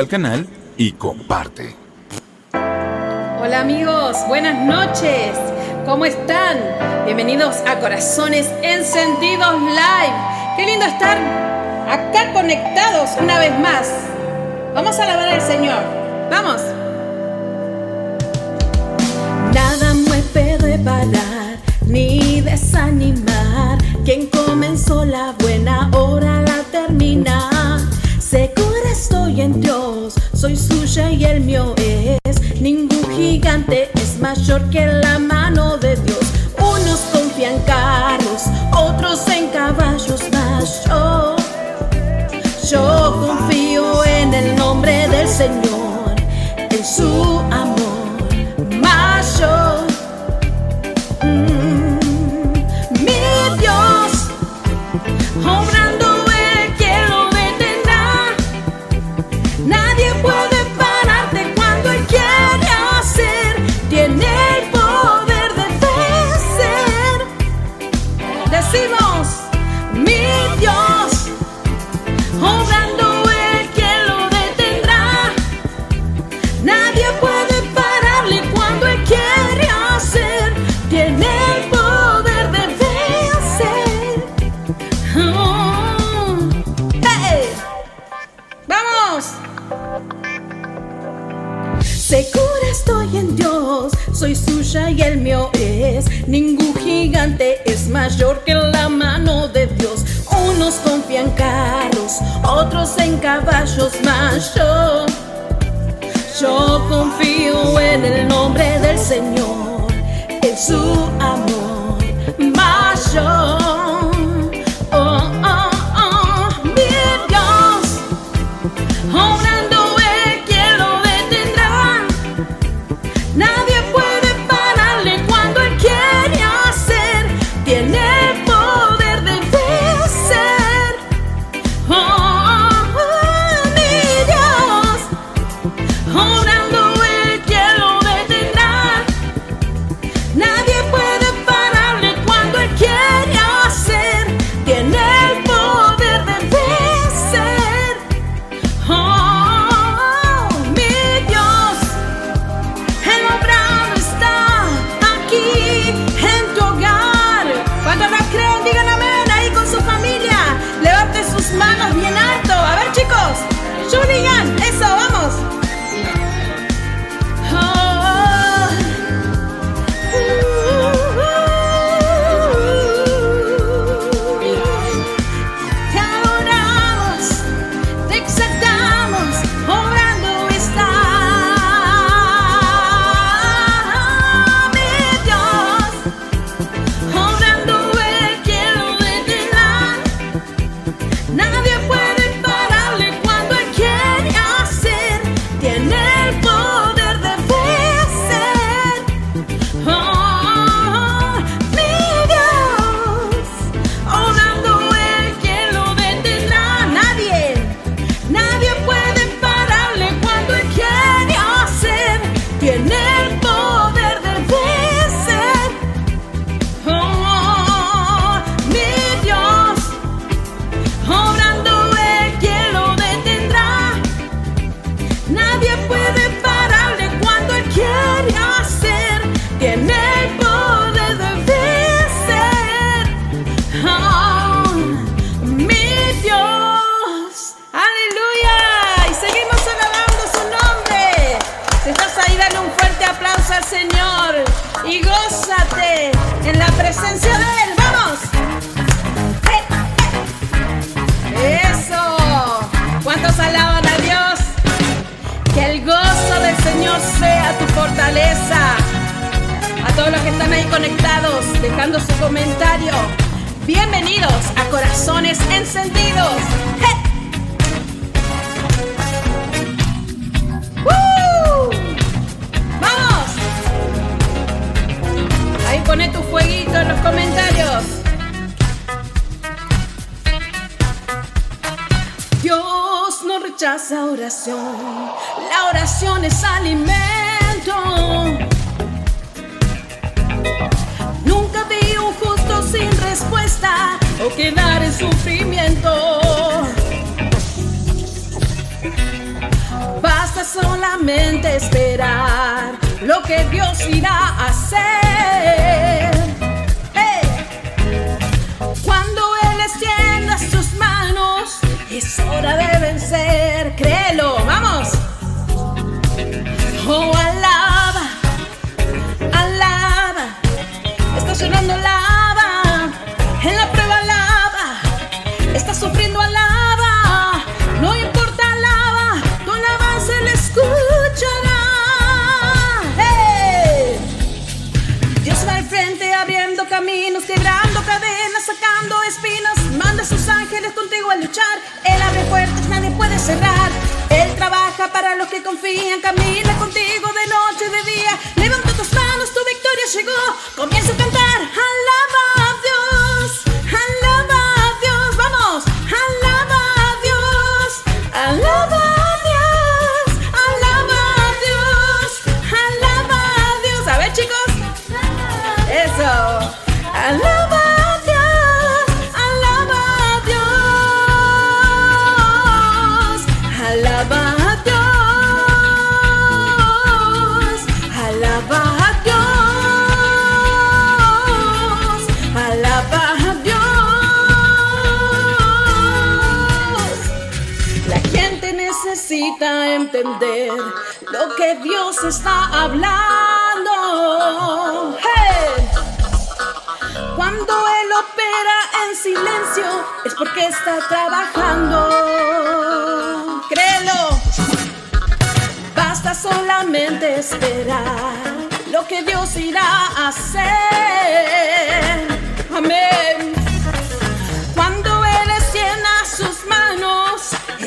al canal y comparte. Hola amigos, buenas noches. ¿Cómo están? Bienvenidos a Corazones Encendidos Live. Qué lindo estar acá conectados una vez más. Vamos a alabar al Señor. Vamos. Nada me puede parar ni desanimar. Quien comenzó la buena hora la termina en Dios, soy suya y el mío es. Ningún gigante es mayor que la mano de Dios. Unos confían carros, otros en caballos, yo, yo confío en el nombre del Señor, en su amor. flor que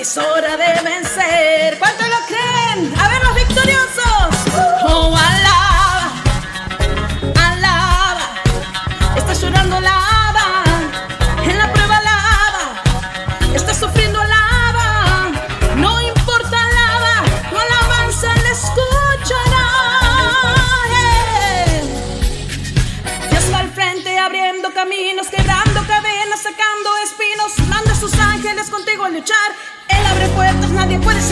es hora de vencer. ¿Cuántos lo creen?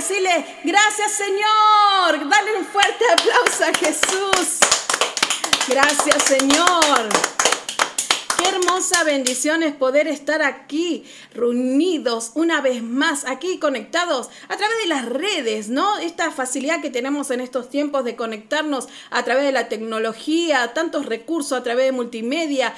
decirle, gracias Señor. Dale un fuerte aplauso a Jesús. Gracias Señor. Qué hermosa bendición es poder estar aquí reunidos una vez más, aquí conectados a través de las redes, ¿no? Esta facilidad que tenemos en estos tiempos de conectarnos a través de la tecnología, tantos recursos a través de multimedia.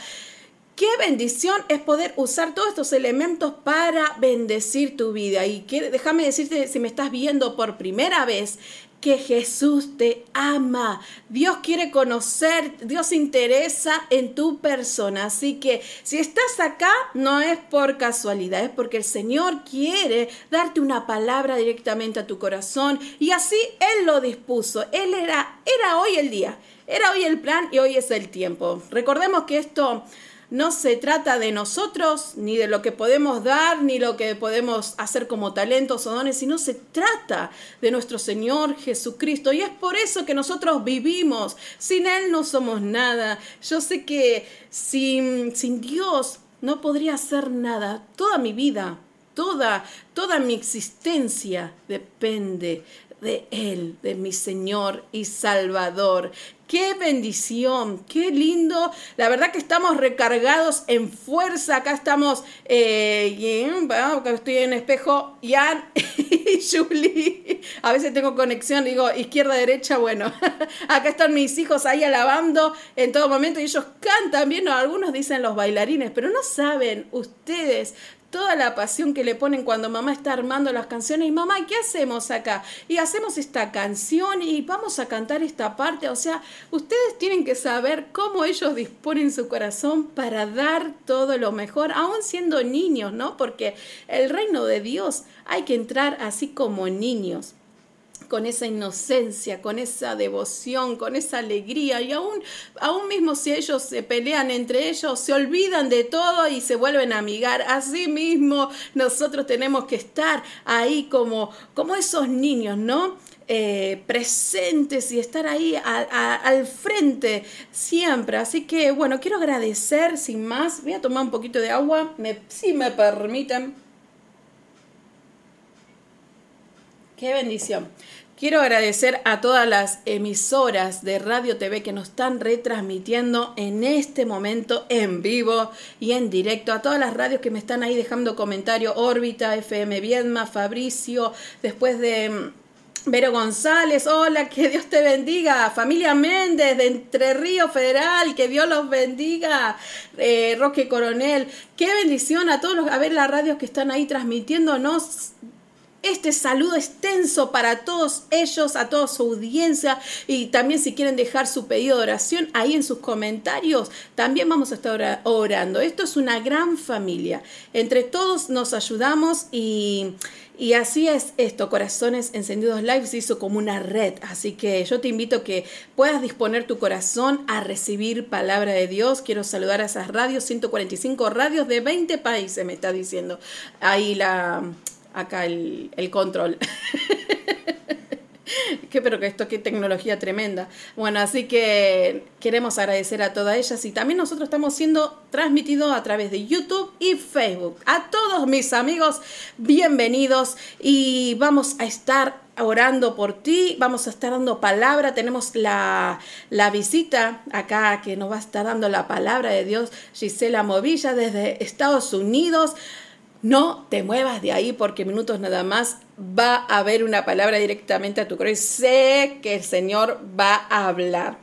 Qué bendición es poder usar todos estos elementos para bendecir tu vida. Y que, déjame decirte, si me estás viendo por primera vez, que Jesús te ama. Dios quiere conocer, Dios interesa en tu persona. Así que si estás acá, no es por casualidad, es porque el Señor quiere darte una palabra directamente a tu corazón. Y así Él lo dispuso. Él era, era hoy el día. Era hoy el plan y hoy es el tiempo. Recordemos que esto no se trata de nosotros, ni de lo que podemos dar, ni lo que podemos hacer como talentos o dones, sino se trata de nuestro Señor Jesucristo. Y es por eso que nosotros vivimos. Sin Él no somos nada. Yo sé que sin, sin Dios no podría hacer nada. Toda mi vida toda, toda mi existencia depende de Él, de mi Señor y Salvador. Qué bendición, qué lindo. La verdad que estamos recargados en fuerza. Acá estamos, eh, estoy en espejo, Jan y Julie. A veces tengo conexión, digo izquierda, derecha. Bueno, acá están mis hijos ahí alabando en todo momento y ellos cantan bien. algunos dicen los bailarines, pero no saben ustedes toda la pasión que le ponen cuando mamá está armando las canciones. Y mamá, ¿qué hacemos acá? Y hacemos esta canción y vamos a cantar esta parte. O sea, ustedes tienen que saber cómo ellos disponen su corazón para dar todo lo mejor, aún siendo niños, ¿no? Porque el reino de Dios hay que entrar así como niños con esa inocencia, con esa devoción, con esa alegría y aún, aún mismo si ellos se pelean entre ellos, se olvidan de todo y se vuelven a amigar. Así mismo nosotros tenemos que estar ahí como, como esos niños, ¿no? Eh, presentes y estar ahí al frente siempre. Así que bueno, quiero agradecer sin más. Voy a tomar un poquito de agua, me, si me permiten. Qué bendición. Quiero agradecer a todas las emisoras de Radio TV que nos están retransmitiendo en este momento en vivo y en directo. A todas las radios que me están ahí dejando comentario. Órbita, FM Viedma, Fabricio, después de mm, Vero González, hola, que Dios te bendiga. Familia Méndez de Entre Ríos Federal, que Dios los bendiga. Eh, Roque Coronel, qué bendición a todos los, a ver las radios que están ahí transmitiéndonos este saludo extenso para todos ellos, a toda su audiencia y también si quieren dejar su pedido de oración ahí en sus comentarios, también vamos a estar orando. Esto es una gran familia. Entre todos nos ayudamos y, y así es esto, Corazones Encendidos Live se hizo como una red, así que yo te invito a que puedas disponer tu corazón a recibir palabra de Dios. Quiero saludar a esas radios, 145 radios de 20 países, me está diciendo. Ahí la acá el, control. que pero que esto qué tecnología tremenda. Bueno, así que queremos agradecer a todas ellas y también nosotros estamos siendo transmitidos a través de YouTube y Facebook. A todos mis amigos, bienvenidos y vamos a estar orando por ti, vamos a estar dando palabra, tenemos la, la visita acá que nos va a estar dando la palabra de Dios, Gisela Movilla desde Estados Unidos. No te muevas de ahí porque minutos nada más va a haber una palabra directamente a tu corazón. Sé que el Señor va a hablar.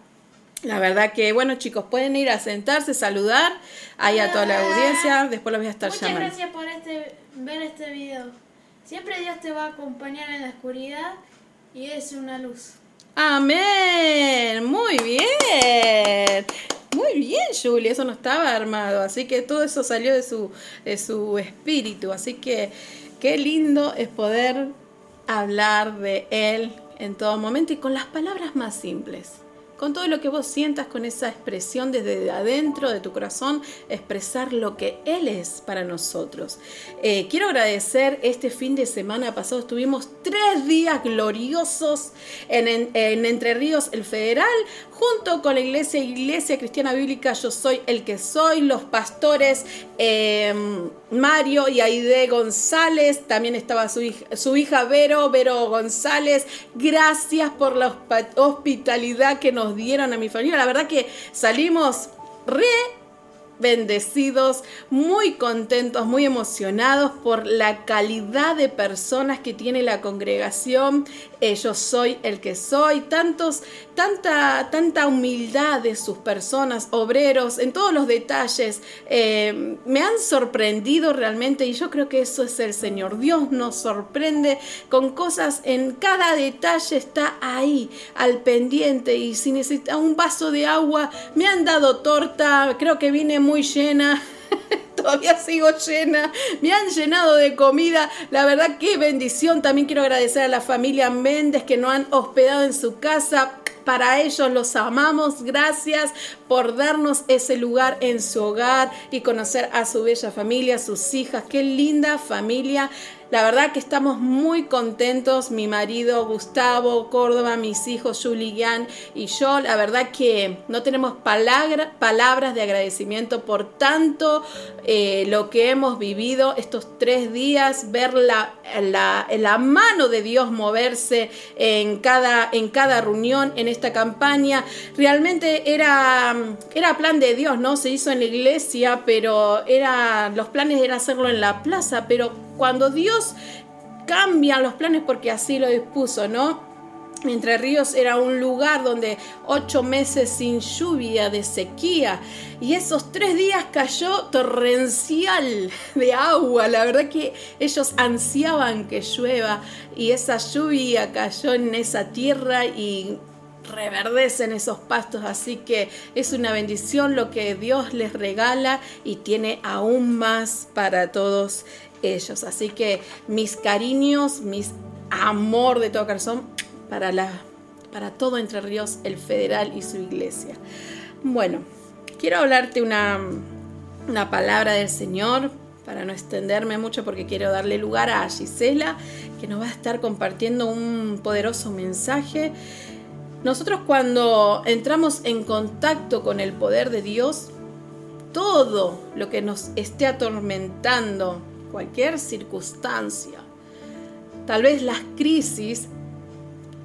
La verdad que, bueno chicos, pueden ir a sentarse, saludar ahí a toda la audiencia. Después los voy a estar llamando. Muchas gracias por este, ver este video. Siempre Dios te va a acompañar en la oscuridad y es una luz. Amén. Muy bien. Muy bien, Julie, eso no estaba armado, así que todo eso salió de su, de su espíritu, así que qué lindo es poder hablar de Él en todo momento y con las palabras más simples con todo lo que vos sientas, con esa expresión desde adentro de tu corazón, expresar lo que Él es para nosotros. Eh, quiero agradecer este fin de semana pasado, estuvimos tres días gloriosos en, Entre Ríos, el Federal, junto con la Iglesia, Iglesia Cristiana Bíblica, yo soy el que soy, los pastores eh, Mario y Aide González, también estaba su hija, Vero, Vero González, gracias por la hospitalidad que nos dieron a mi familia. La verdad que salimos re bendecidos, muy contentos, muy emocionados por la calidad de personas que tiene la congregación. Eh, yo soy el que soy, tantos, tanta, tanta humildad de sus personas, obreros, en todos los detalles. Eh, me han sorprendido realmente y yo creo que eso es el Señor. Dios nos sorprende con cosas en cada detalle, está ahí, al pendiente. Y si necesita un vaso de agua, me han dado torta, creo que vine muy llena. Todavía sigo llena. Me han llenado de comida. La verdad, qué bendición. También quiero agradecer a la familia Méndez que nos han hospedado en su casa. Para ellos los amamos. Gracias por darnos ese lugar en su hogar y conocer a su bella familia, sus hijas. Qué linda familia La verdad que estamos muy contentos, mi marido Gustavo Córdoba, mis hijos Julián y yo. La verdad que no tenemos palabras de agradecimiento por tanto eh, lo que hemos vivido estos tres días, ver la, la, la, mano de Dios moverse en cada, en cada reunión, en esta campaña. Realmente era, era plan de Dios, ¿no? Se hizo en la iglesia, pero era, los planes eran hacerlo en la plaza, pero cuando Dios cambia los planes porque así lo dispuso, ¿no? Entre Ríos era un lugar donde ocho meses sin lluvia, de sequía, y esos tres días cayó torrencial de agua. La verdad que ellos ansiaban que llueva y esa lluvia cayó en esa tierra y reverdecen esos pastos, así que es una bendición lo que Dios les regala y tiene aún más para todos ellos. Así que mis cariños, mis amor de todo corazón para, la, para todo Entre Ríos, el federal y su iglesia. Bueno, quiero hablarte una, una palabra del Señor para no extenderme mucho porque quiero darle lugar a Gisela que nos va a estar compartiendo un poderoso mensaje. Nosotros cuando entramos en contacto con el poder de Dios, todo lo que nos esté atormentando, cualquier circunstancia, tal vez las crisis,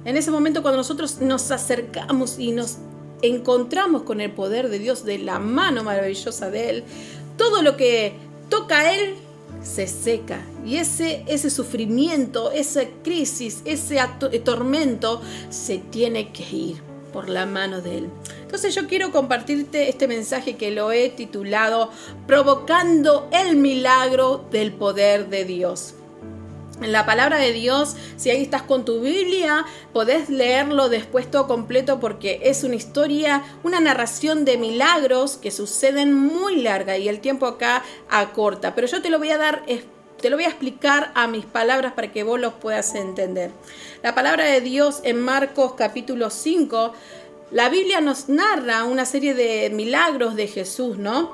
en ese momento cuando nosotros nos acercamos y nos encontramos con el poder de Dios, de la mano maravillosa de Él, todo lo que toca a Él se seca. Y ese, ese sufrimiento, esa crisis, ese tormento se tiene que ir por la mano de Él. Entonces yo quiero compartirte este mensaje que lo he titulado Provocando el milagro del poder de Dios. En la palabra de Dios, si ahí estás con tu Biblia, podés leerlo después todo completo porque es una historia, una narración de milagros que suceden muy larga y el tiempo acá acorta. Pero yo te lo voy a dar te lo voy a explicar a mis palabras para que vos los puedas entender. La palabra de Dios en Marcos capítulo 5 la Biblia nos narra una serie de milagros de Jesús, ¿no?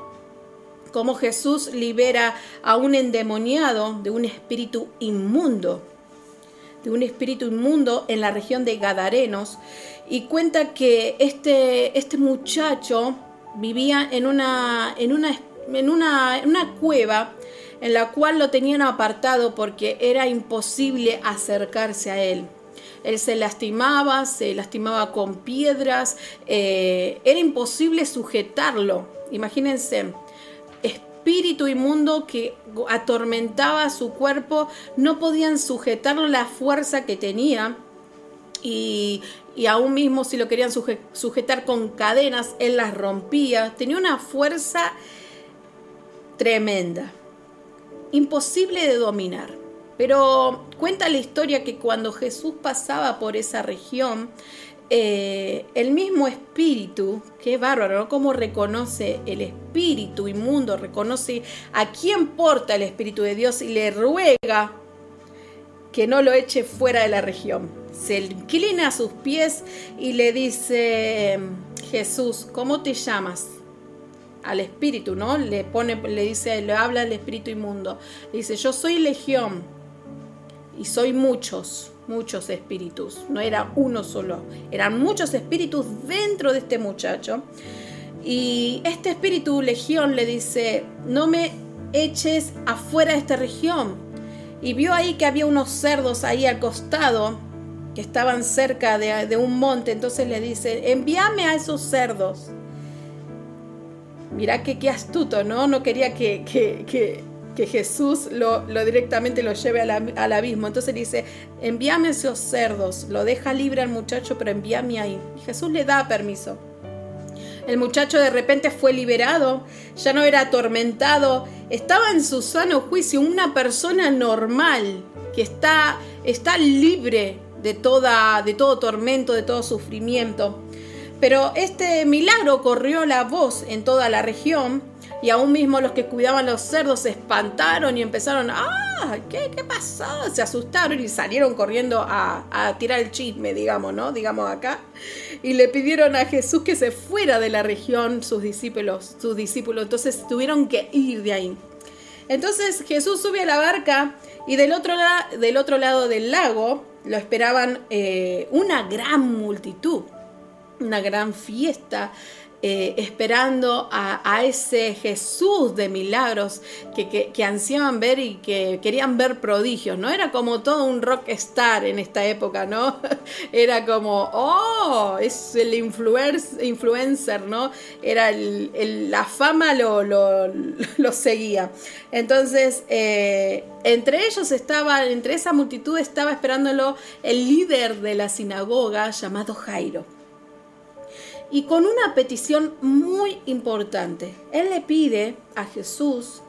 Cómo Jesús libera a un endemoniado de un espíritu inmundo, de un espíritu inmundo en la región de Gadarenos, y cuenta que este, este muchacho vivía en una, en, una, en, una, en una cueva en la cual lo tenían apartado porque era imposible acercarse a él. Él se lastimaba, se lastimaba con piedras, eh, era imposible sujetarlo. Imagínense, espíritu inmundo que atormentaba su cuerpo, no podían sujetarlo la fuerza que tenía. Y, y aún mismo si lo querían sujetar con cadenas, él las rompía. Tenía una fuerza tremenda, imposible de dominar. Pero cuenta la historia que cuando Jesús pasaba por esa región, eh, el mismo espíritu, qué bárbaro, cómo reconoce el espíritu inmundo, reconoce a quién porta el espíritu de Dios y le ruega que no lo eche fuera de la región. Se inclina a sus pies y le dice, Jesús, ¿cómo te llamas? Al espíritu, ¿no? Le pone, le dice, le habla al espíritu inmundo. Le dice, yo soy legión y soy muchos, muchos espíritus, no era uno solo, eran muchos espíritus dentro de este muchacho. Y este espíritu legión le dice, no me eches afuera de esta región. Y vio ahí que había unos cerdos ahí al costado que estaban cerca de, un monte. Entonces le dice, envíame a esos cerdos. Mirá que qué astuto, ¿no? No quería que, que que Jesús lo, directamente lo lleve al, abismo. Entonces dice, envíame esos cerdos, lo deja libre al muchacho, pero envíame ahí. Y Jesús le da permiso. El muchacho de repente fue liberado, ya no era atormentado, estaba en su sano juicio, una persona normal que está, está libre de, toda, de todo tormento, de todo sufrimiento. Pero este milagro corrió la voz en toda la región y aún mismo los que cuidaban los cerdos se espantaron y empezaron, ah, ¿qué, qué pasó? Se asustaron y salieron corriendo a, a, tirar el chisme, digamos, ¿no? Digamos acá. Y le pidieron a Jesús que se fuera de la región sus discípulos, sus discípulos. Entonces tuvieron que ir de ahí. Entonces Jesús sube a la barca Y del otro, del otro lado del lago lo esperaban eh, una gran multitud, una gran fiesta eh, esperando a, ese Jesús de milagros que, que, ansiaban ver y que querían ver prodigios, ¿no? Era como todo un rockstar en esta época, ¿no? Era como, oh, es el influencer, ¿no? Era la fama lo, lo, seguía. Entonces, eh, entre ellos estaba, entre esa multitud estaba esperándolo el líder de la sinagoga llamado Jairo y con una petición muy importante. Él le pide a Jesús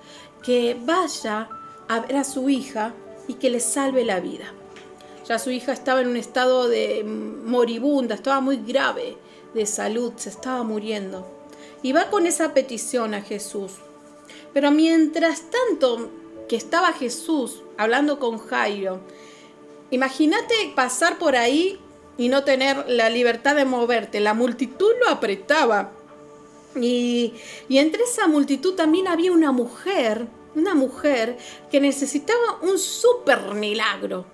que vaya a ver a su hija y que le salve la vida. Ya su hija estaba en un estado de moribunda, estaba muy grave de salud, se estaba muriendo. Y va con esa petición a Jesús. Pero mientras tanto que estaba Jesús hablando con Jairo, imagínate pasar por ahí y no tener la libertad de moverte. La multitud lo apretaba. Y, entre esa multitud también había una mujer, una mujer que necesitaba un super milagro.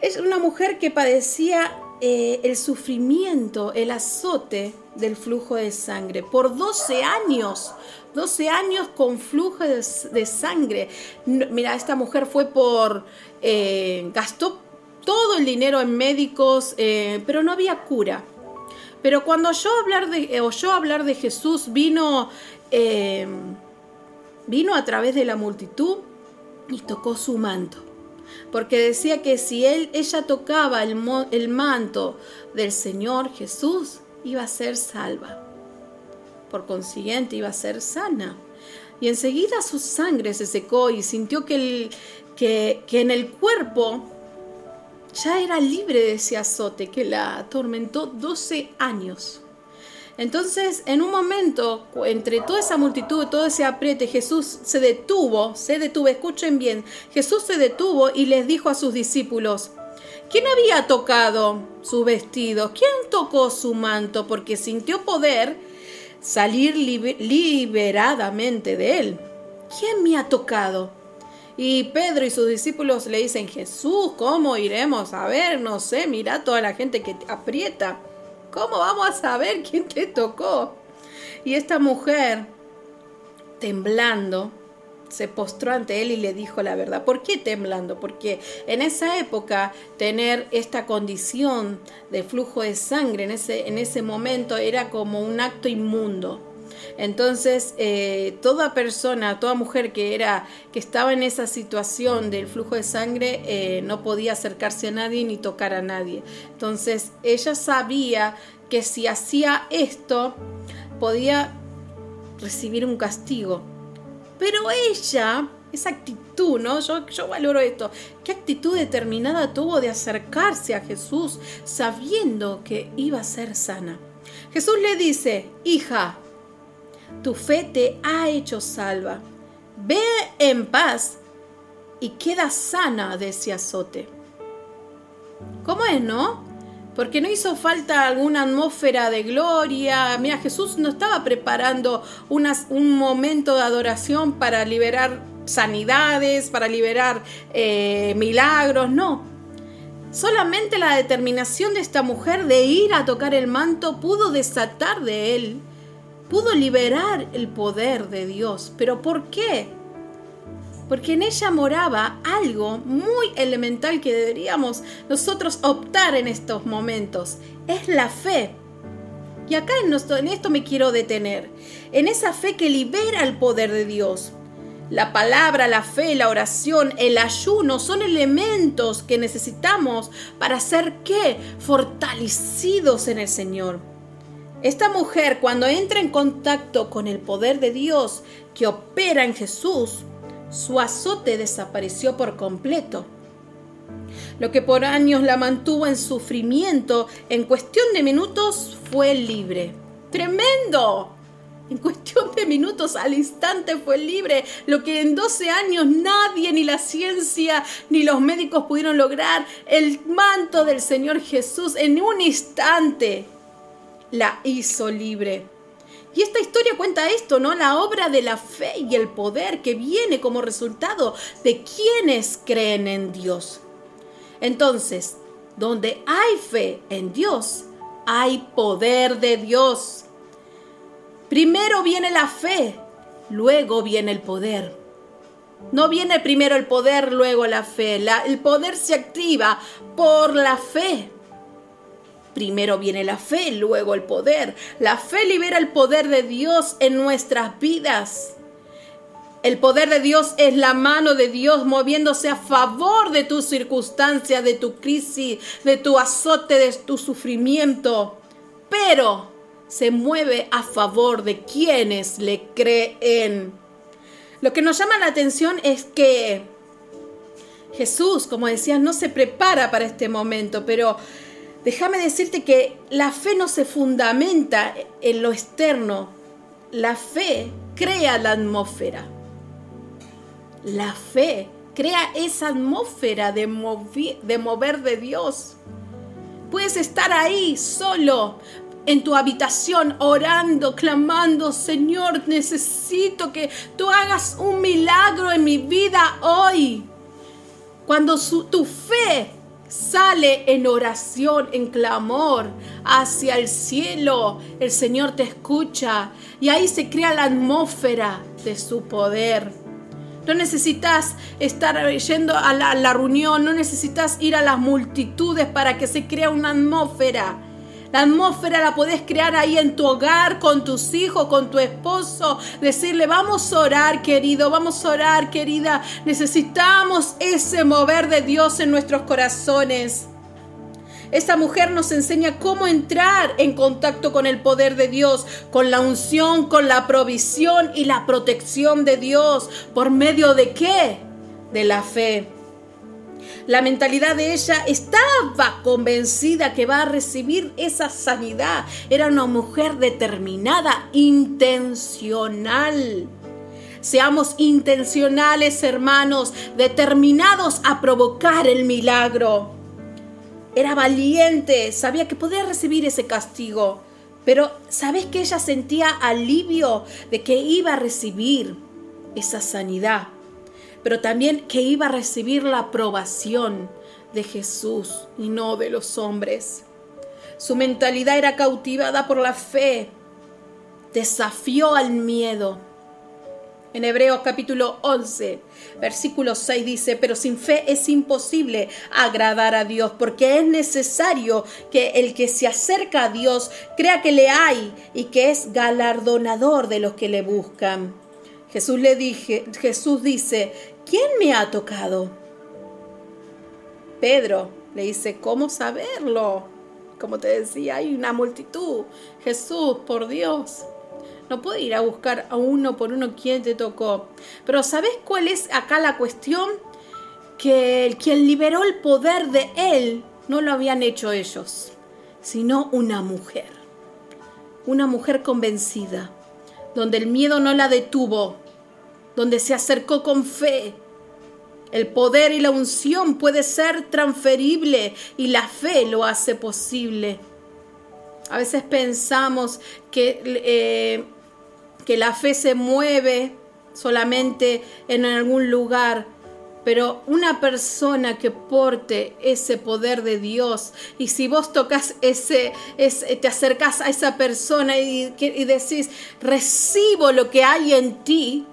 Es una mujer que padecía eh, el sufrimiento, el azote del flujo de sangre por 12 años. 12 años con flujo de, sangre. Mira, esta mujer fue por, eh, gastó todo el dinero en médicos, eh, pero no había cura. Pero cuando yo hablar de, eh, oyó hablar de Jesús, vino, eh, vino a través de la multitud y tocó su manto. Porque decía que si él, ella tocaba el, el manto del Señor Jesús, iba a ser salva. Por consiguiente, iba a ser sana. Y enseguida su sangre se secó y sintió que, el, que, que en el cuerpo ya era libre de ese azote que la atormentó 12 años. Entonces, en un momento, entre toda esa multitud, todo ese apriete, Jesús se detuvo, se detuvo, escuchen bien, Jesús se detuvo y les dijo a sus discípulos, ¿quién había tocado su vestido? ¿Quién tocó su manto? Porque sintió poder salir liberadamente de él. ¿Quién me ha tocado? Y Pedro y sus discípulos le dicen, Jesús, ¿cómo iremos a ver? No sé, mira toda la gente que te aprieta. ¿Cómo vamos a saber quién te tocó? Y esta mujer, temblando, se postró ante él y le dijo la verdad. ¿Por qué temblando? Porque en esa época tener esta condición de flujo de sangre en ese, en ese momento era como un acto inmundo. Entonces, eh, toda persona, toda mujer que era, que estaba en esa situación del flujo de sangre, eh, no podía acercarse a nadie ni tocar a nadie. Entonces, ella sabía que si hacía esto, podía recibir un castigo. Pero ella, esa actitud, ¿no? Yo, yo valoro esto. ¿Qué actitud determinada tuvo de acercarse a Jesús sabiendo que iba a ser sana? Jesús le dice, hija, tu fe te ha hecho salva. Ve en paz y queda sana de ese azote. ¿Cómo es, no? Porque no hizo falta alguna atmósfera de gloria. Mira, Jesús no estaba preparando un momento de adoración para liberar sanidades, para liberar eh, milagros, no. Solamente la determinación de esta mujer de ir a tocar el manto pudo desatar de él pudo liberar el poder de Dios. ¿Pero por qué? Porque en ella moraba algo muy elemental que deberíamos nosotros optar en estos momentos. Es la fe. Y acá en esto me quiero detener. En esa fe que libera el poder de Dios. La palabra, la fe, la oración, el ayuno son elementos que necesitamos para ser qué? Fortalecidos en el Señor. Esta mujer cuando entra en contacto con el poder de Dios que opera en Jesús, su azote desapareció por completo. Lo que por años la mantuvo en sufrimiento, en cuestión de minutos fue libre. ¡Tremendo! En cuestión de minutos al instante fue libre, lo que en 12 años nadie, ni la ciencia, ni los médicos pudieron lograr. El manto del Señor Jesús en un instante la hizo libre. Y esta historia cuenta esto, ¿no? La obra de la fe y el poder que viene como resultado de quienes creen en Dios. Entonces, donde hay fe en Dios, hay poder de Dios. Primero viene la fe, luego viene el poder. No viene primero el poder, luego la fe. el poder se activa por la fe. Primero viene la fe, luego el poder. La fe libera el poder de Dios en nuestras vidas. El poder de Dios es la mano de Dios moviéndose a favor de tu circunstancia, de tu crisis, de tu azote, de tu sufrimiento. Pero se mueve a favor de quienes le creen. Lo que nos llama la atención es que Jesús, como decías, no se prepara para este momento, pero déjame decirte que la fe no se fundamenta en lo externo, la fe crea la atmósfera. La fe crea esa atmósfera de, mover de Dios. Puedes estar ahí solo, en tu habitación orando, clamando, Señor, necesito que tú hagas un milagro en mi vida hoy. Cuando tu fe sale en oración, en clamor hacia el cielo, el Señor te escucha y ahí se crea la atmósfera de su poder. No necesitas estar yendo a la, reunión, no necesitas ir a las multitudes para que se crea una atmósfera la atmósfera la podés crear ahí en tu hogar, con tus hijos, con tu esposo. Decirle, vamos a orar, querido, vamos a orar, querida. Necesitamos ese mover de Dios en nuestros corazones. Esta mujer nos enseña cómo entrar en contacto con el poder de Dios, con la unción, con la provisión y la protección de Dios. ¿Por medio de qué? De la fe. La mentalidad de ella estaba convencida que va a recibir esa sanidad. Era una mujer determinada, intencional. Seamos intencionales, hermanos, determinados a provocar el milagro. Era valiente, sabía que podía recibir ese castigo, pero ¿sabes que ella sentía alivio de que iba a recibir esa sanidad? Pero también que iba a recibir la aprobación de Jesús y no de los hombres. Su mentalidad era cautivada por la fe, desafió al miedo. En Hebreos capítulo 11, versículo 6 dice, pero sin fe es imposible agradar a Dios, porque es necesario que el que se acerca a Dios crea que le hay y que es galardonador de los que le buscan. Jesús le dije, Jesús dice, ¿quién me ha tocado? Pedro le dice, ¿cómo saberlo? Como te decía, hay una multitud. Jesús, por Dios. No puedo ir a buscar a uno por uno quién te tocó. Pero ¿sabes cuál es acá la cuestión? Que quien liberó el poder de él no lo habían hecho ellos, sino una mujer. Una mujer convencida donde el miedo no la detuvo, donde se acercó con fe. El poder y la unción puede ser transferible y la fe lo hace posible. A veces pensamos que, eh, que la fe se mueve solamente en algún lugar, pero una persona que porte ese poder de Dios y si vos tocas ese, te acercas a esa persona y, y, decís, recibo lo que hay en ti,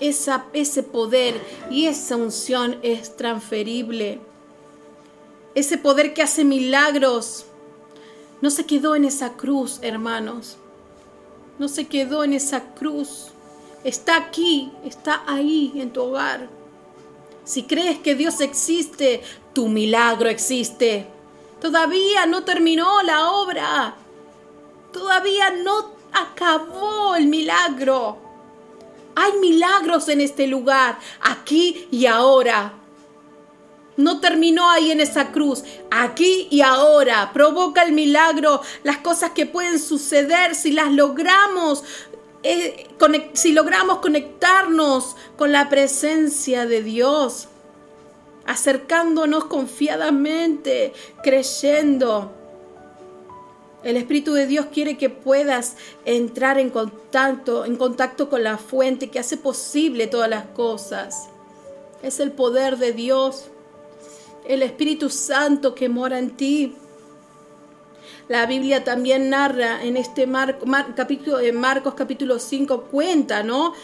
esa, ese poder y esa unción es transferible. Ese poder que hace milagros no se quedó en esa cruz, hermanos. No se quedó en esa cruz. Está aquí, está ahí en tu hogar. Si crees que Dios existe, tu milagro existe. Todavía no terminó la obra. Todavía no acabó el milagro. Hay milagros en este lugar, aquí y ahora. No terminó ahí en esa cruz, aquí y ahora. Provoca el milagro, las cosas que pueden suceder si las logramos eh, si logramos conectarnos con la presencia de Dios, acercándonos confiadamente, creyendo. El Espíritu de Dios quiere que puedas entrar en contacto, en contacto con la fuente que hace posible todas las cosas. Es el poder de Dios, el Espíritu Santo que mora en ti. La Biblia también narra en este capítulo, en Marcos capítulo 5 cuenta, ¿no?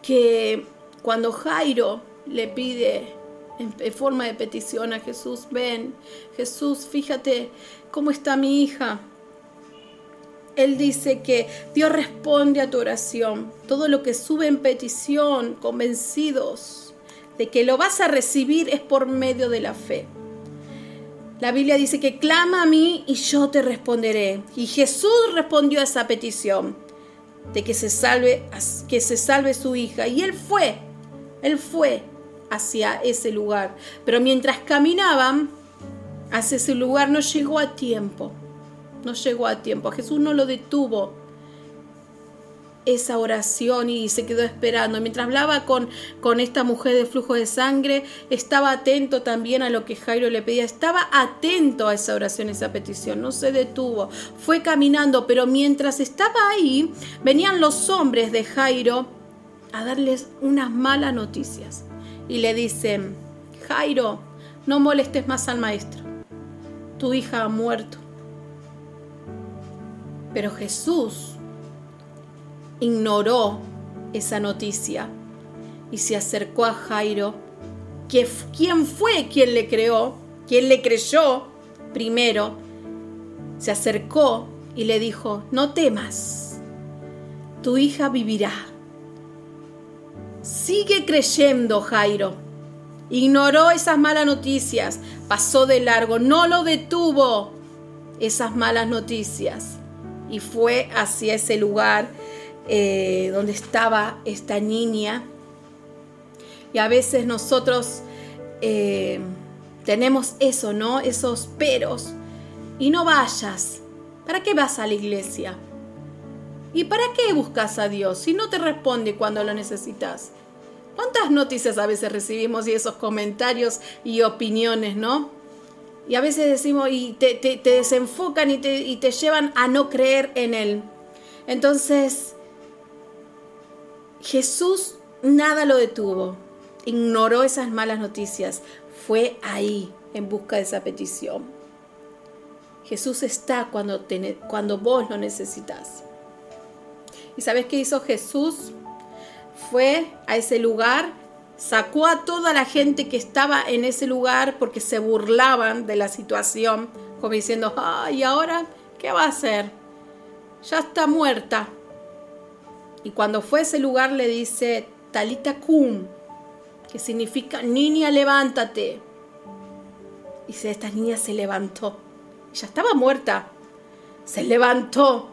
Que cuando Jairo le pide en forma de petición a Jesús, ven, Jesús, fíjate cómo está mi hija. Él dice que Dios responde a tu oración. Todo lo que sube en petición, convencidos de que lo vas a recibir, es por medio de la fe. La Biblia dice que clama a mí y yo te responderé. Y Jesús respondió a esa petición de que se salve, que se salve su hija. Y él fue, él fue hacia ese lugar. Pero mientras caminaban hacia ese lugar no llegó a tiempo no llegó a tiempo. Jesús no lo detuvo esa oración y se quedó esperando. Mientras hablaba con, con esta mujer de flujo de sangre, estaba atento también a lo que Jairo le pedía. Estaba atento a esa oración, esa petición. No se detuvo. Fue caminando, pero mientras estaba ahí, venían los hombres de Jairo a darles unas malas noticias. Y le dicen, Jairo, no molestes más al maestro. Tu hija ha muerto. Pero Jesús ignoró esa noticia y se acercó a Jairo, que, ¿quién fue quien le creó? ¿Quién le creyó primero? Se acercó y le dijo, no temas, tu hija vivirá. Sigue creyendo, Jairo. Ignoró esas malas noticias, pasó de largo, no lo detuvo esas malas noticias y fue hacia ese lugar eh, donde estaba esta niña. Y a veces nosotros eh, tenemos eso, ¿no? Esos peros. Y no vayas. ¿Para qué vas a la iglesia? ¿Y para qué buscas a Dios si no te responde cuando lo necesitas? ¿Cuántas noticias a veces recibimos y esos comentarios y opiniones, no? Y a veces decimos, y te, desenfocan y te, y te llevan a no creer en Él. Entonces, Jesús nada lo detuvo, ignoró esas malas noticias, fue ahí en busca de esa petición. Jesús está cuando, cuando vos lo necesitas. ¿Y sabes qué hizo Jesús? Fue a ese lugar sacó a toda la gente que estaba en ese lugar porque se burlaban de la situación, como diciendo, ay, ahora qué va a hacer? Ya está muerta. Y cuando fue a ese lugar le dice, Talita Kum, que significa, niña, levántate. Y esta niña se levantó. Ya estaba muerta. Se levantó.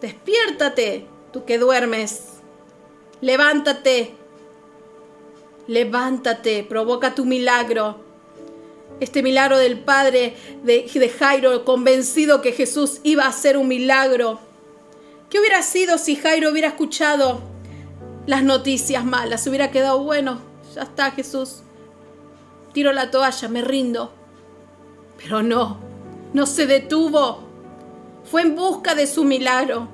Despiértate, tú que duermes. Levántate. Levántate, provoca tu milagro. Este milagro del padre de, Jairo, convencido que Jesús iba a hacer un milagro. ¿Qué hubiera sido si Jairo hubiera escuchado las noticias malas? hubiera quedado, bueno, ya está Jesús. Tiro la toalla, me rindo. Pero no, no se detuvo. Fue en busca de su milagro,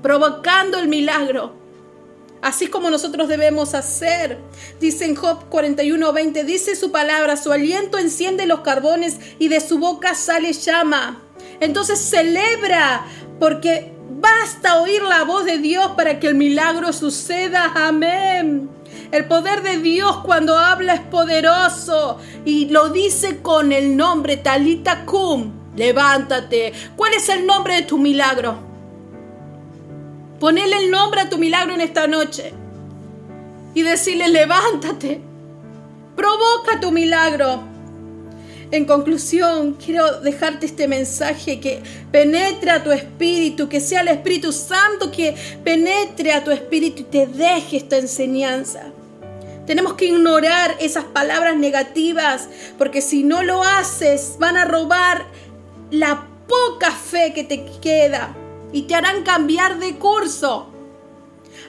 provocando el milagro así como nosotros debemos hacer. Dice en Job 41:20, dice su palabra, su aliento enciende los carbones y de su boca sale llama. Entonces celebra porque basta oír la voz de Dios para que el milagro suceda. Amén. El poder de Dios cuando habla es poderoso y lo dice con el nombre Talita Kum. Levántate. ¿Cuál es el nombre de tu milagro? Ponele el nombre a tu milagro en esta noche y decirle, levántate, provoca tu milagro. En conclusión, quiero dejarte este mensaje que penetre a tu espíritu, que sea el Espíritu Santo que penetre a tu espíritu y te deje esta enseñanza. Tenemos que ignorar esas palabras negativas, porque si no lo haces, van a robar la poca fe que te queda y te harán cambiar de curso.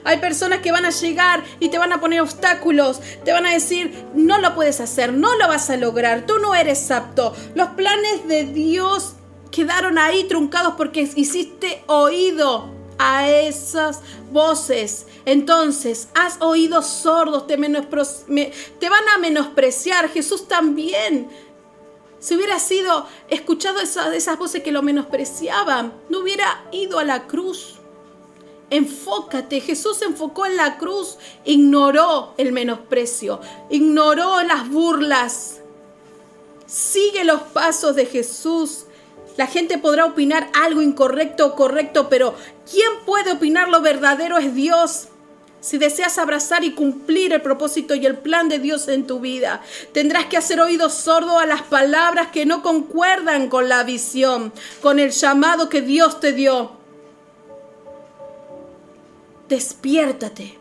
Hay personas que van a llegar y te van a poner obstáculos, te van a decir, no lo puedes hacer, no lo vas a lograr, tú no eres apto. Los planes de Dios quedaron ahí truncados porque hiciste oído a esas voces. Entonces, has oído sordos, te, te van a menospreciar. Jesús también. Si hubiera sido escuchado esas, esas voces que lo menospreciaban, no hubiera ido a la cruz. Enfócate, Jesús se enfocó en la cruz, ignoró el menosprecio, ignoró las burlas. Sigue los pasos de Jesús. La gente podrá opinar algo incorrecto o correcto, pero ¿quién puede opinar lo verdadero es Dios? Si deseas abrazar y cumplir el propósito y el plan de Dios en tu vida, tendrás que hacer oído sordo a las palabras que no concuerdan con la visión, con el llamado que Dios te dio. Despiértate.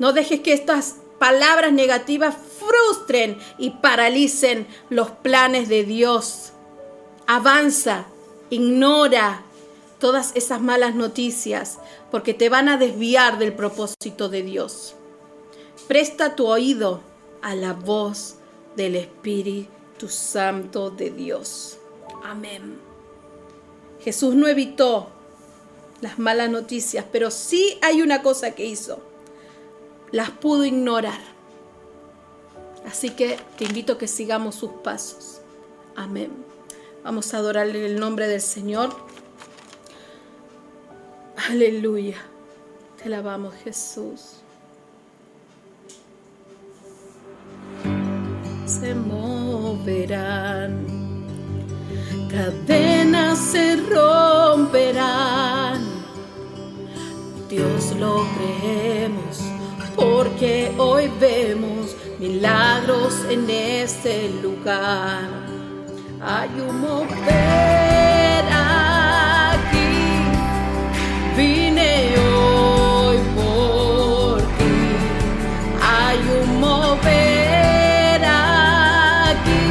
No dejes que estas palabras negativas frustren y paralicen los planes de Dios. Avanza, ignora todas esas malas noticias porque te van a desviar del propósito de Dios. Presta tu oído a la voz del Espíritu Santo de Dios. Amén. Jesús no evitó las malas noticias, pero sí hay una cosa que hizo. Las pudo ignorar. Así que te invito a que sigamos sus pasos. Amén. Vamos a adorarle el nombre del Señor. Aleluya. Te alabamos Jesús. Se moverán, cadenas se romperán. Dios lo creemos porque hoy vemos milagros en este lugar. Hay un mover vine hoy por ti. Hay un mover aquí,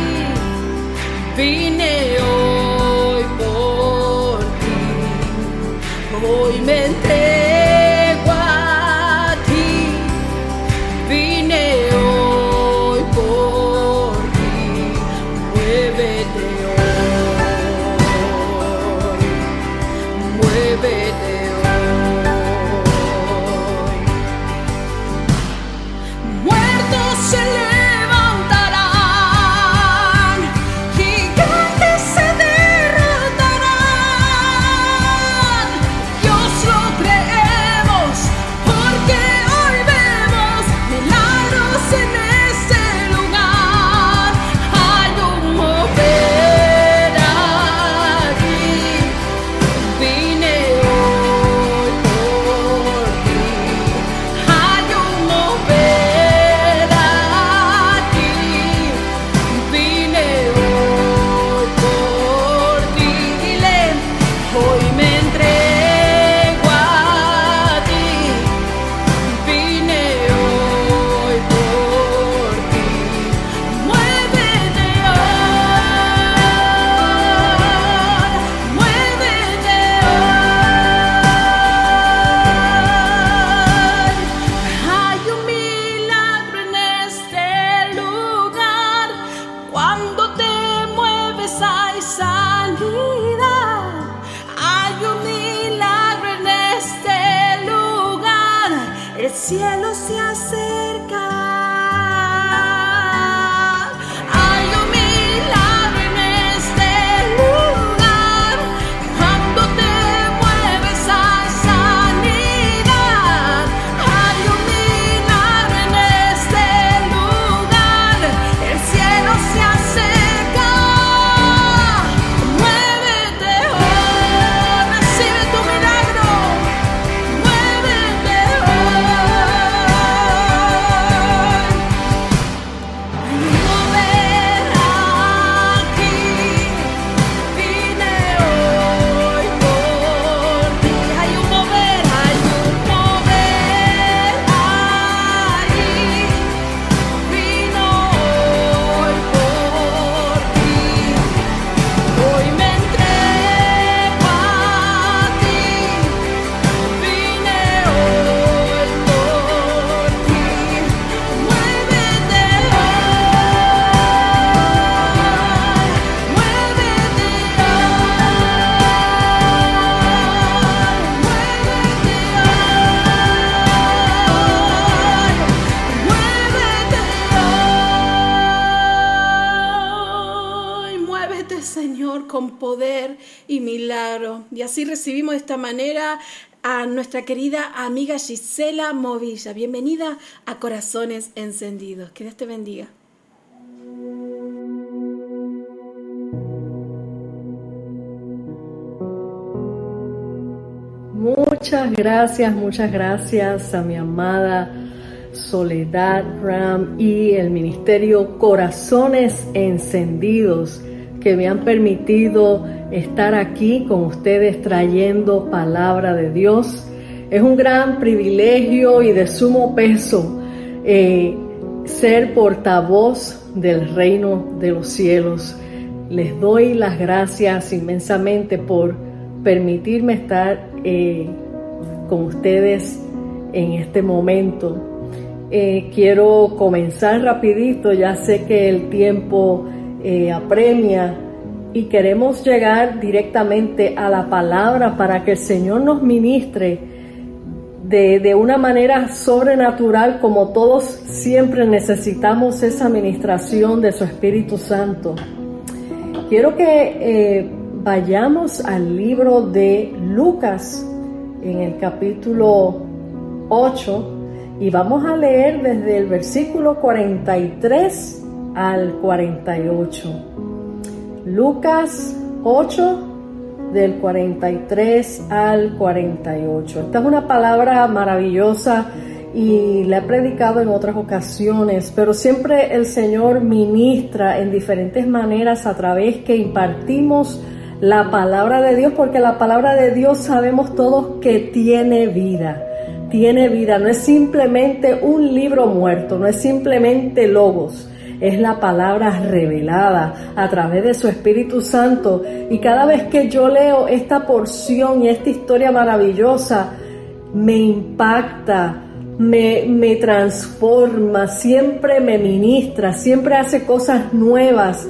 vine hoy por ti. Hoy. Querida amiga Gisela Movilla. Bienvenida a Corazones Encendidos. Que Dios te bendiga. Muchas gracias, muchas gracias a mi amada Soledad Ram y el Ministerio Corazones Encendidos que me han permitido estar aquí con ustedes trayendo palabra de Dios. Es un gran privilegio y de sumo peso eh, ser portavoz del reino de los cielos. Les doy las gracias inmensamente por permitirme estar eh, con ustedes en este momento. Eh, quiero comenzar rapidito, ya sé que el tiempo apremia y queremos llegar directamente a la palabra para que el Señor nos ministre de, de, una manera sobrenatural como todos siempre necesitamos esa administración de su Espíritu Santo. Quiero que vayamos al libro de Lucas en el capítulo 8 y vamos a leer desde el versículo 43 al 48. Lucas 8 del 43 al 48. Esta es una palabra maravillosa y la he predicado en otras ocasiones, pero siempre el Señor ministra en diferentes maneras a través que impartimos la palabra de Dios, porque la palabra de Dios sabemos todos que tiene vida, tiene vida, no es simplemente un libro muerto, no es simplemente logos, es la palabra revelada a través de su Espíritu Santo. Y cada vez que yo leo esta porción y esta historia maravillosa, me impacta, me, me transforma, siempre me ministra, siempre hace cosas nuevas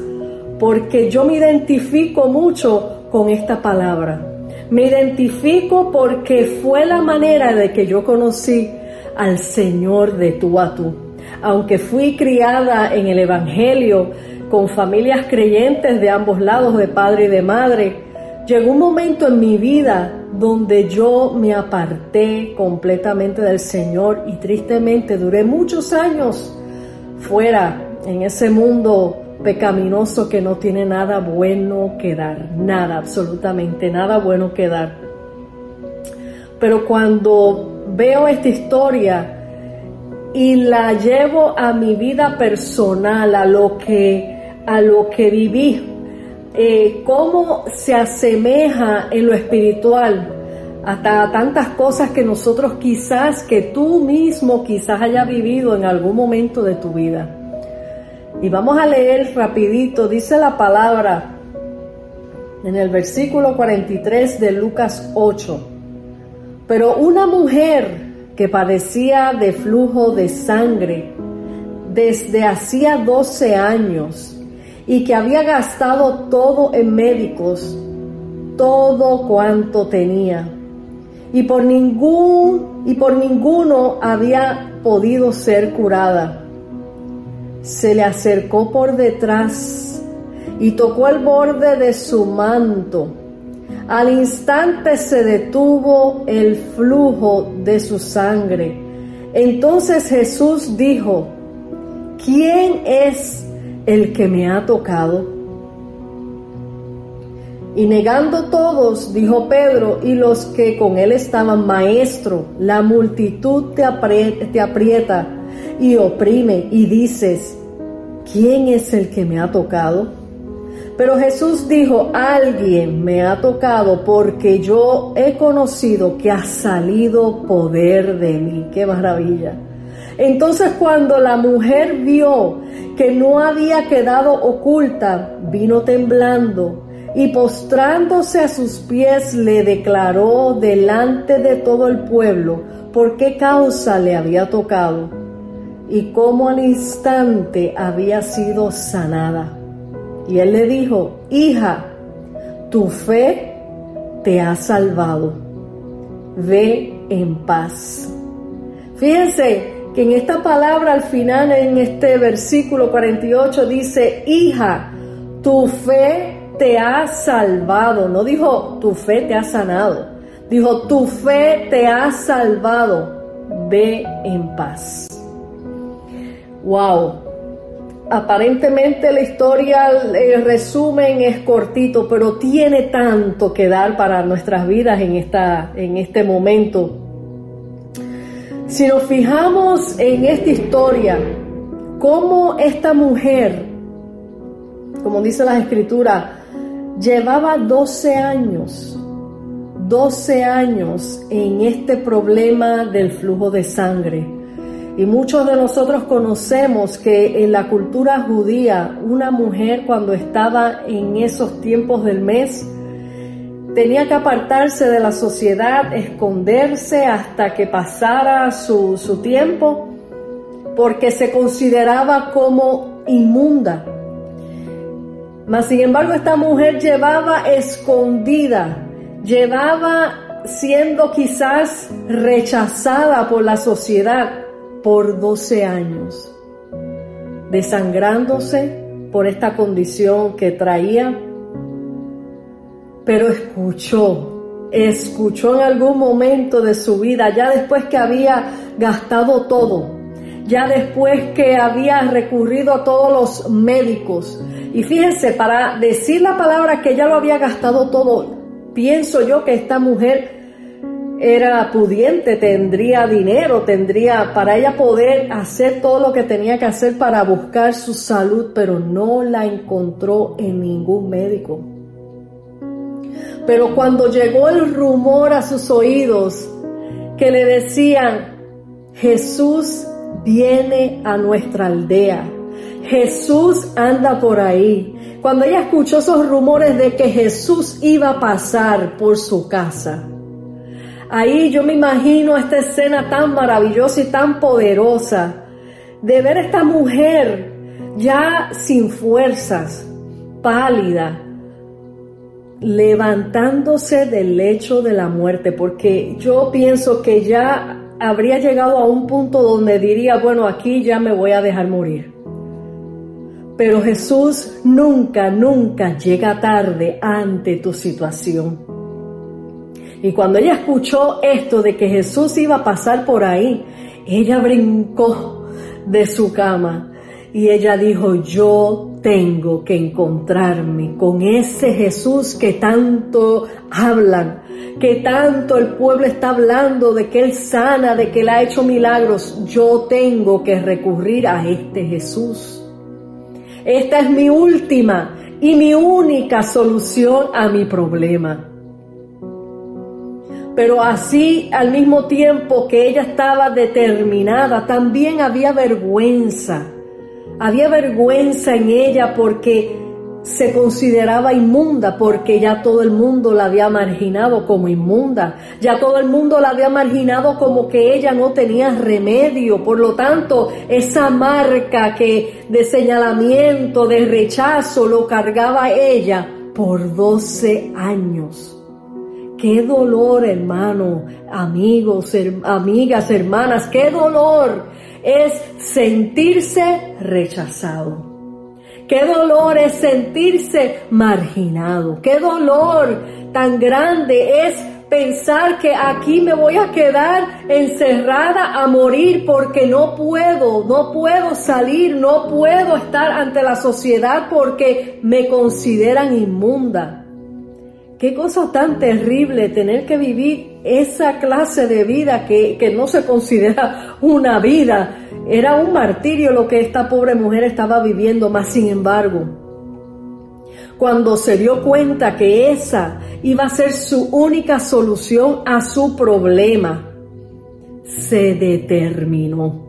porque yo me identifico mucho con esta palabra. Me identifico porque fue la manera de que yo conocí al Señor de tú a tú. Aunque fui criada en el Evangelio con familias creyentes de ambos lados, de padre y de madre, llegó un momento en mi vida donde yo me aparté completamente del Señor y tristemente duré muchos años fuera en ese mundo pecaminoso que no tiene nada bueno que dar, nada, absolutamente nada bueno que dar. Pero cuando veo esta historia y la llevo a mi vida personal, a lo que, a lo que viví, eh, cómo se asemeja en lo espiritual hasta tantas cosas que nosotros quizás, que tú mismo quizás haya vivido en algún momento de tu vida. Y vamos a leer rapidito, dice la palabra en el versículo 43 de Lucas 8. Pero una mujer que padecía de flujo de sangre desde hacía 12 años y que había gastado todo en médicos, todo cuanto tenía, y por ningún y por ninguno había podido ser curada se le acercó por detrás y tocó el borde de su manto. Al instante se detuvo el flujo de su sangre. Entonces Jesús dijo, ¿quién es el que me ha tocado? Y negando todos, dijo Pedro y los que con él estaban, Maestro, la multitud te aprieta, y oprime y dices, ¿quién es el que me ha tocado? Pero Jesús dijo, alguien me ha tocado porque yo he conocido que ha salido poder de mí. Qué maravilla. Entonces cuando la mujer vio que no había quedado oculta, vino temblando y postrándose a sus pies le declaró delante de todo el pueblo por qué causa le había tocado y cómo al instante había sido sanada. Y él le dijo, hija, tu fe te ha salvado. Ve en paz. Fíjense que en esta palabra al final, en este versículo 48, dice, hija, tu fe te ha salvado. No dijo tu fe te ha sanado. Dijo tu fe te ha salvado. Ve en paz. Wow. Aparentemente la historia, el resumen es cortito, pero tiene tanto que dar para nuestras vidas en, esta, en este momento. Si nos fijamos en esta historia, cómo esta mujer, como dice la escritura, llevaba 12 años, 12 años en este problema del flujo de sangre. Y muchos de nosotros conocemos que en la cultura judía, una mujer cuando estaba en esos tiempos del mes, tenía que apartarse de la sociedad, esconderse hasta que pasara su, su tiempo porque se consideraba como inmunda. Mas sin embargo esta mujer llevaba escondida, llevaba siendo quizás rechazada por la sociedad por 12 años, desangrándose por esta condición que traía, pero escuchó, escuchó en algún momento de su vida, ya después que había gastado todo, ya después que había recurrido a todos los médicos. Y fíjense, para decir la palabra que ya lo había gastado todo, pienso yo que esta mujer era pudiente, tendría dinero, tendría para ella poder hacer todo lo que tenía que hacer para buscar su salud, pero no la encontró en ningún médico. Pero cuando llegó el rumor a sus oídos que le decían, Jesús viene a nuestra aldea. Jesús anda por ahí. Cuando ella escuchó esos rumores de que Jesús iba a pasar por su casa, ahí yo me imagino esta escena tan maravillosa y tan poderosa de ver a esta mujer ya sin fuerzas, pálida, levantándose del lecho de la muerte, porque yo pienso que ya habría llegado a un punto donde diría, bueno, aquí ya me voy a dejar morir. Pero Jesús nunca, nunca llega tarde ante tu situación. Y cuando ella escuchó esto de que Jesús iba a pasar por ahí, ella brincó de su cama y ella dijo, yo tengo que encontrarme con ese Jesús que tanto hablan, que tanto el pueblo está hablando de que Él sana, de que Él ha hecho milagros, yo tengo que recurrir a este Jesús. Esta es mi última y mi única solución a mi problema. Pero así al mismo tiempo que ella estaba determinada, también había vergüenza. Había vergüenza en ella porque se consideraba inmunda porque ya todo el mundo la había marginado como inmunda, ya todo el mundo la había marginado como que ella no tenía remedio, por lo tanto esa marca que de señalamiento, de rechazo lo cargaba ella por 12 años. Qué dolor, hermano, amigos, amigas, hermanas, qué dolor es sentirse rechazado Qué dolor es sentirse marginado. Qué dolor tan grande es pensar que aquí me voy a quedar encerrada a morir porque no puedo, no puedo salir, no puedo estar ante la sociedad porque me consideran inmunda. Qué cosa tan terrible tener que vivir esa clase de vida que, que no se considera una vida, era un martirio lo que esta pobre mujer estaba viviendo, más sin embargo, cuando se dio cuenta que esa iba a ser su única solución a su problema, se determinó.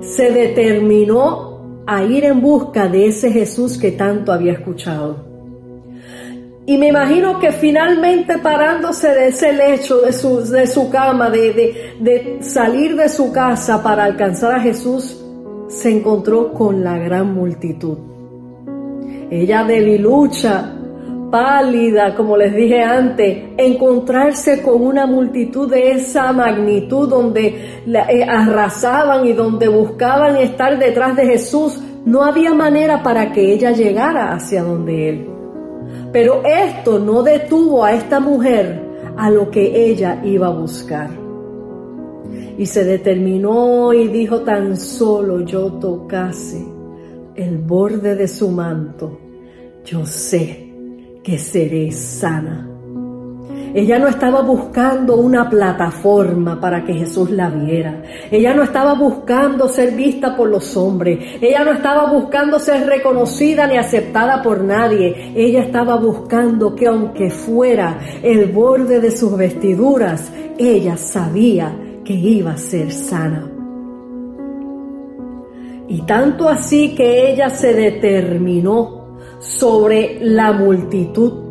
Se determinó a ir en busca de ese Jesús que tanto había escuchado. Y me imagino que finalmente parándose de ese lecho, de su, de su cama, de, de salir de su casa para alcanzar a Jesús, se encontró con la gran multitud. Ella debilucha, pálida, como les dije antes, encontrarse con una multitud de esa magnitud donde eh, arrasaban y donde buscaban estar detrás de Jesús, no había manera para que ella llegara hacia donde Él. Pero esto no detuvo a esta mujer a lo que ella iba a buscar. Y se determinó y dijo tan solo yo tocase el borde de su manto, yo sé que seré sana. Ella no estaba buscando una plataforma para que Jesús la viera. Ella no estaba buscando ser vista por los hombres. Ella no estaba buscando ser reconocida ni aceptada por nadie. Ella estaba buscando que aunque fuera el borde de sus vestiduras, ella sabía que iba a ser sana. Y tanto así que ella se determinó sobre la multitud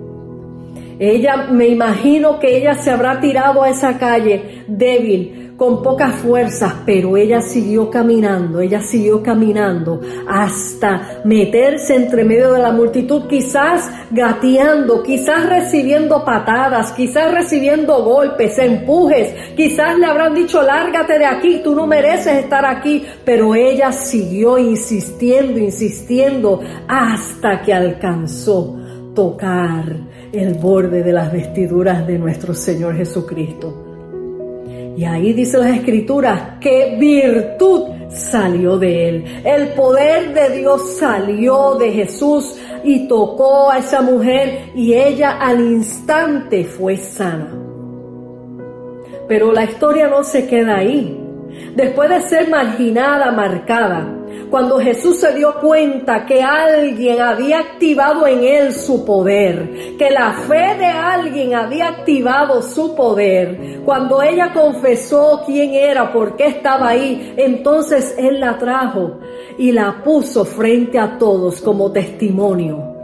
ella, me imagino que ella se habrá tirado a esa calle débil, con pocas fuerzas, pero ella siguió caminando, ella siguió caminando hasta meterse entre medio de la multitud, quizás gateando, quizás recibiendo patadas, quizás recibiendo golpes, empujes, quizás le habrán dicho lárgate de aquí, tú no mereces estar aquí, pero ella siguió insistiendo, insistiendo hasta que alcanzó tocar el borde de las vestiduras de nuestro Señor Jesucristo. Y ahí dice las escrituras que virtud salió de él. El poder de Dios salió de Jesús y tocó a esa mujer y ella al instante fue sana. Pero la historia no se queda ahí. Después de ser marginada, marcada, cuando Jesús se dio cuenta que alguien había activado en él su poder, que la fe de alguien había activado su poder, cuando ella confesó quién era, por qué estaba ahí, entonces él la trajo y la puso frente a todos como testimonio.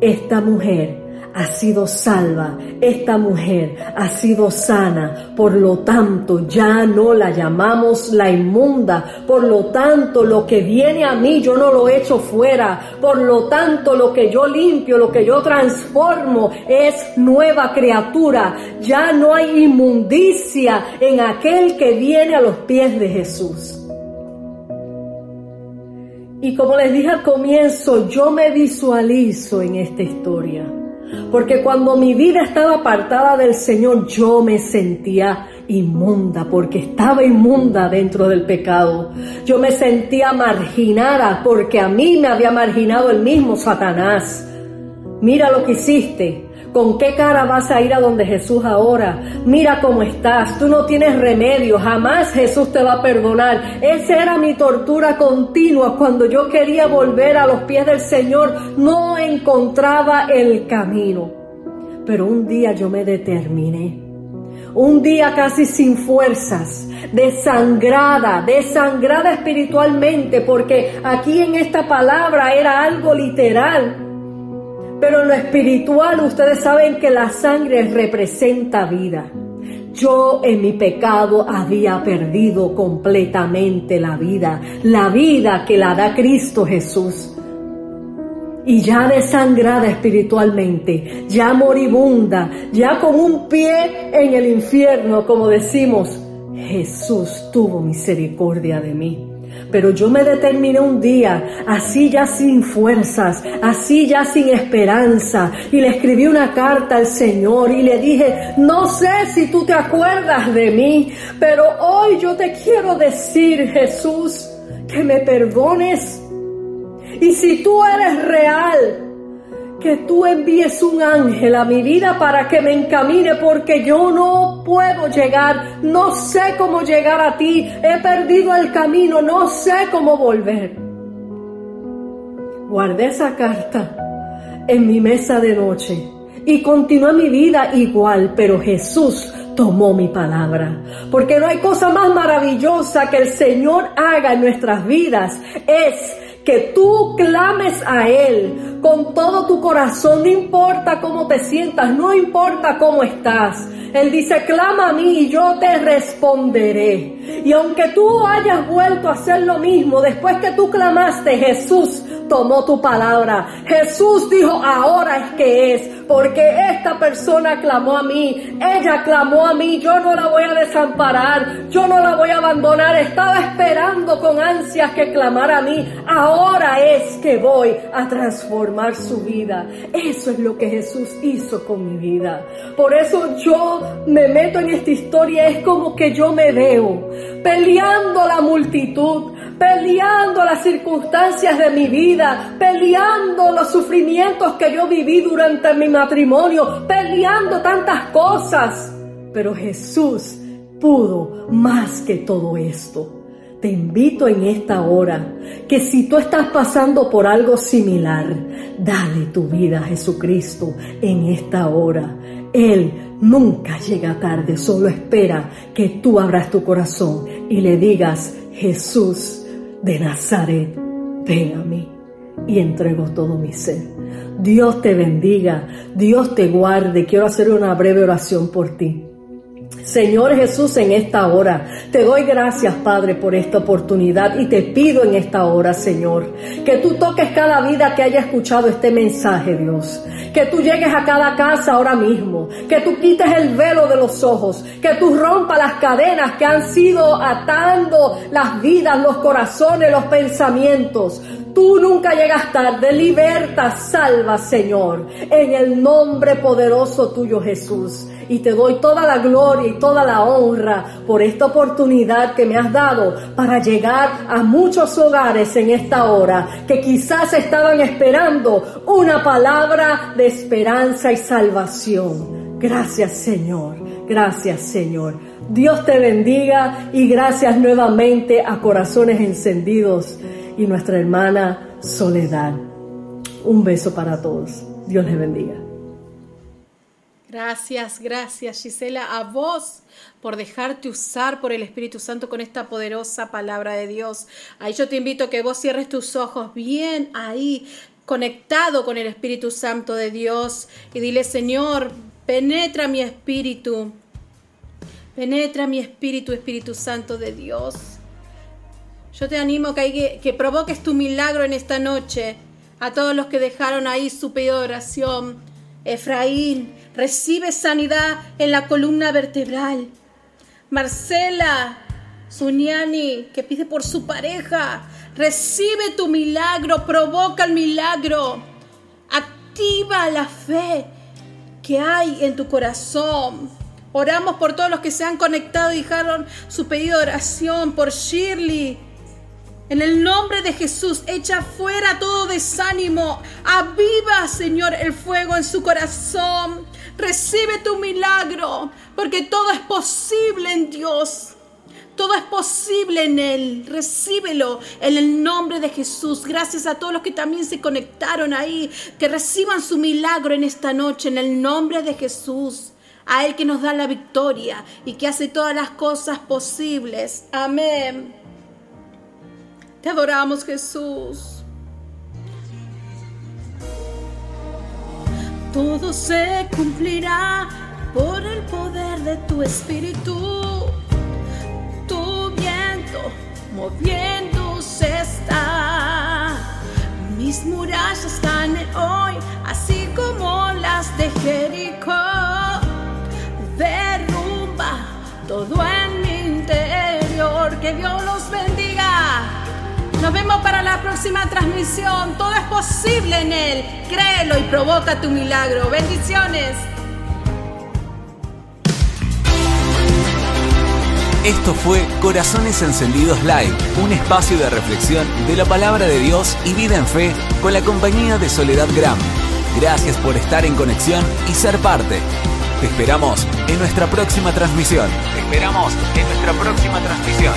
Esta mujer ha sido salva, esta mujer ha sido sana, por lo tanto ya no la llamamos la inmunda, por lo tanto lo que viene a mí yo no lo echo fuera, por lo tanto lo que yo limpio, lo que yo transformo es nueva criatura, ya no hay inmundicia en aquel que viene a los pies de Jesús. Y como les dije al comienzo, yo me visualizo en esta historia. Porque cuando mi vida estaba apartada del Señor, yo me sentía inmunda, porque estaba inmunda dentro del pecado. Yo me sentía marginada, porque a mí me había marginado el mismo Satanás. Mira lo que hiciste. ¿Con qué cara vas a ir a donde Jesús ahora? Mira cómo estás, tú no tienes remedio, jamás Jesús te va a perdonar. Esa era mi tortura continua cuando yo quería volver a los pies del Señor, no encontraba el camino. Pero un día yo me determiné. Un día casi sin fuerzas, desangrada, desangrada espiritualmente, porque aquí en esta palabra era algo literal pero en lo espiritual ustedes saben que la sangre representa vida. Yo en mi pecado había perdido completamente la vida, la vida que la da Cristo Jesús. Y ya desangrada espiritualmente, ya moribunda, ya con un pie en el infierno, como decimos, Jesús tuvo misericordia de mí. Pero yo me determiné un día, así ya sin fuerzas, así ya sin esperanza, y le escribí una carta al Señor y le dije, no sé si tú te acuerdas de mí, pero hoy yo te quiero decir, Jesús, que me perdones. Y si tú eres real, que tú envíes un ángel a mi vida para que me encamine porque yo no puedo llegar, no sé cómo llegar a ti, he perdido el camino, no sé cómo volver. Guardé esa carta en mi mesa de noche y continué mi vida igual, pero Jesús tomó mi palabra. Porque no hay cosa más maravillosa que el Señor haga en nuestras vidas. Es que tú clames a Él con todo tu corazón, no importa cómo te sientas, no importa cómo estás. Él dice, clama a mí y yo te responderé. Y aunque tú hayas vuelto a hacer lo mismo, después que tú clamaste, Jesús tomó tu palabra. Jesús dijo, ahora es que es, porque esta persona clamó a mí, ella clamó a mí, yo no la voy a desamparar, yo no la voy a abandonar, estaba esperando con ansias que clamara a mí, es que voy a transformar su vida. Eso es lo que Jesús hizo con mi vida. Por eso yo me meto en esta historia, es como que yo me veo peleando la multitud, peleando las circunstancias de mi vida, peleando los sufrimientos que yo viví durante mi matrimonio, peleando tantas cosas. Pero Jesús pudo más que todo esto. Te invito en esta hora que si tú estás pasando por algo similar, dale tu vida a Jesucristo en esta hora. Él nunca llega tarde, solo espera que tú abras tu corazón y le digas, Jesús de Nazaret, ven a mí y entrego todo mi ser. Dios te bendiga, Dios te guarde. Quiero hacer una breve oración por ti. Señor Jesús, en esta hora. Te doy gracias, Padre, por esta oportunidad y te pido en esta hora, Señor, que tú toques cada vida que haya escuchado este mensaje, Dios. Que tú llegues a cada casa ahora mismo, que tú quites el velo de los ojos, que tú rompas las cadenas que han sido atando las vidas, los corazones, los pensamientos. Tú nunca llegas tarde, liberta, salva, Señor, en el nombre poderoso tuyo, Jesús. Y te doy toda la gloria toda la honra por esta oportunidad que me has dado para llegar a muchos hogares en esta hora que quizás estaban esperando una palabra de esperanza y salvación. Gracias Señor, gracias Señor. Dios te bendiga y gracias nuevamente a Corazones Encendidos y nuestra hermana Soledad. Un beso para todos. Dios les bendiga. Gracias, gracias Gisela, a vos por dejarte usar por el Espíritu Santo con esta poderosa palabra de Dios. Ahí yo te invito a que vos cierres tus ojos bien ahí, conectado con el Espíritu Santo de Dios y dile, Señor, penetra mi espíritu, penetra mi espíritu, Espíritu Santo de Dios. Yo te animo que, que, que provoques tu milagro en esta noche a todos los que dejaron ahí su pedido de oración. Efraín, recibe sanidad en la columna vertebral. Marcela Suñani, que pide por su pareja, recibe tu milagro, provoca el milagro, activa la fe que hay en tu corazón. Oramos por todos los que se han conectado y dejaron su pedido de oración, por Shirley. En el nombre de Jesús, echa fuera todo desánimo. Aviva, Señor, el fuego en su corazón. Recibe tu milagro, porque todo es posible en Dios. Todo es posible en Él. Recíbelo en el nombre de Jesús. Gracias a todos los que también se conectaron ahí. Que reciban su milagro en esta noche en el nombre de Jesús. A Él que nos da la victoria y que hace todas las cosas posibles. Amén. Te adoramos Jesús. Todo se cumplirá por el poder de tu espíritu. Tu viento moviéndose está. Mis murallas están hoy, así como las de Jericó. Derrumba todo en mi interior. Que Dios los bendiga. Nos vemos para la próxima transmisión. Todo es posible en Él. Créelo y provoca tu milagro. Bendiciones. Esto fue Corazones Encendidos Live, un espacio de reflexión de la palabra de Dios y vida en fe con la compañía de Soledad Gram. Gracias por estar en conexión y ser parte. Te esperamos en nuestra próxima transmisión. Te esperamos en nuestra próxima transmisión.